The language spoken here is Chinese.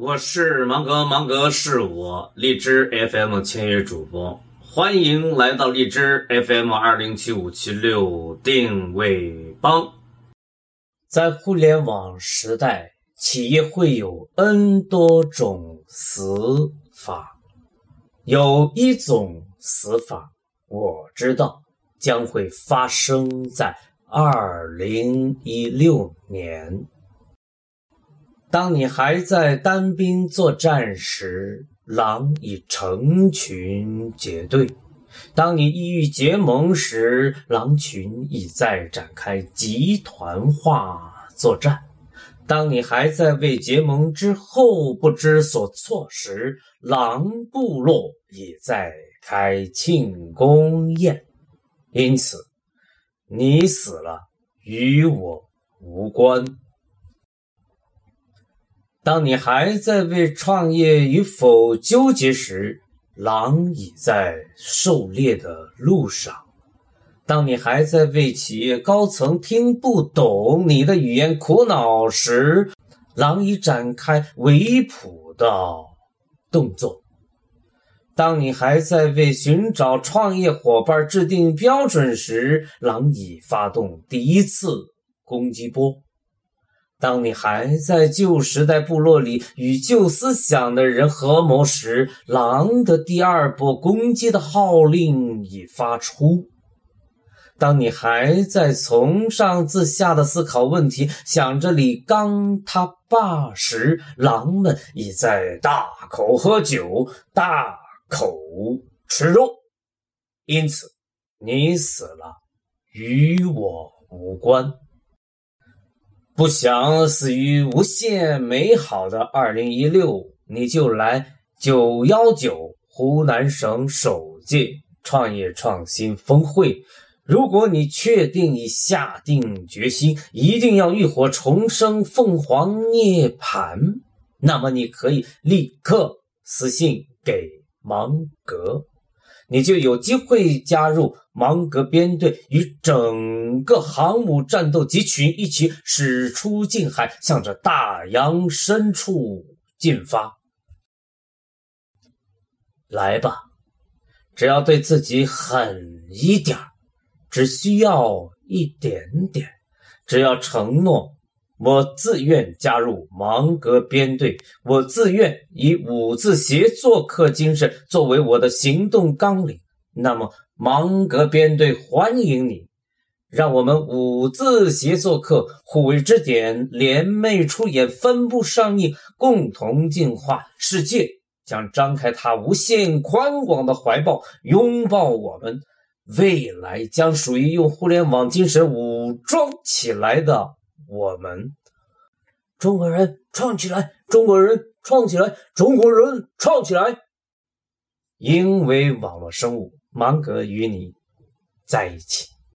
我是芒格，芒格是我荔枝 FM 签约主播，欢迎来到荔枝 FM 二零七五七六定位帮。在互联网时代，企业会有 N 多种死法，有一种死法我知道将会发生在二零一六年。当你还在单兵作战时，狼已成群结队；当你意欲结盟时，狼群已在展开集团化作战；当你还在为结盟之后不知所措时，狼部落已在开庆功宴。因此，你死了，与我无关。当你还在为创业与否纠结时，狼已在狩猎的路上；当你还在为企业高层听不懂你的语言苦恼时，狼已展开围捕的动作；当你还在为寻找创业伙伴制定标准时，狼已发动第一次攻击波。当你还在旧时代部落里与旧思想的人合谋时，狼的第二波攻击的号令已发出；当你还在从上至下的思考问题，想着李刚他爸时，狼们已在大口喝酒，大口吃肉。因此，你死了，与我无关。不想死于无限美好的二零一六，你就来九幺九湖南省首届创业创新峰会。如果你确定已下定决心，一定要浴火重生、凤凰涅槃，那么你可以立刻私信给芒格。你就有机会加入芒格编队，与整个航母战斗集群一起驶出近海，向着大洋深处进发。来吧，只要对自己狠一点只需要一点点，只要承诺。我自愿加入芒格编队，我自愿以五字协作课精神作为我的行动纲领。那么，芒格编队欢迎你，让我们五字协作课互为支点，联袂出演，分部上映，共同进化。世界将张开它无限宽广的怀抱，拥抱我们。未来将属于用互联网精神武装起来的。我们中国人创起来，中国人创起来，中国人创起来。因为网络生物，芒格与你在一起。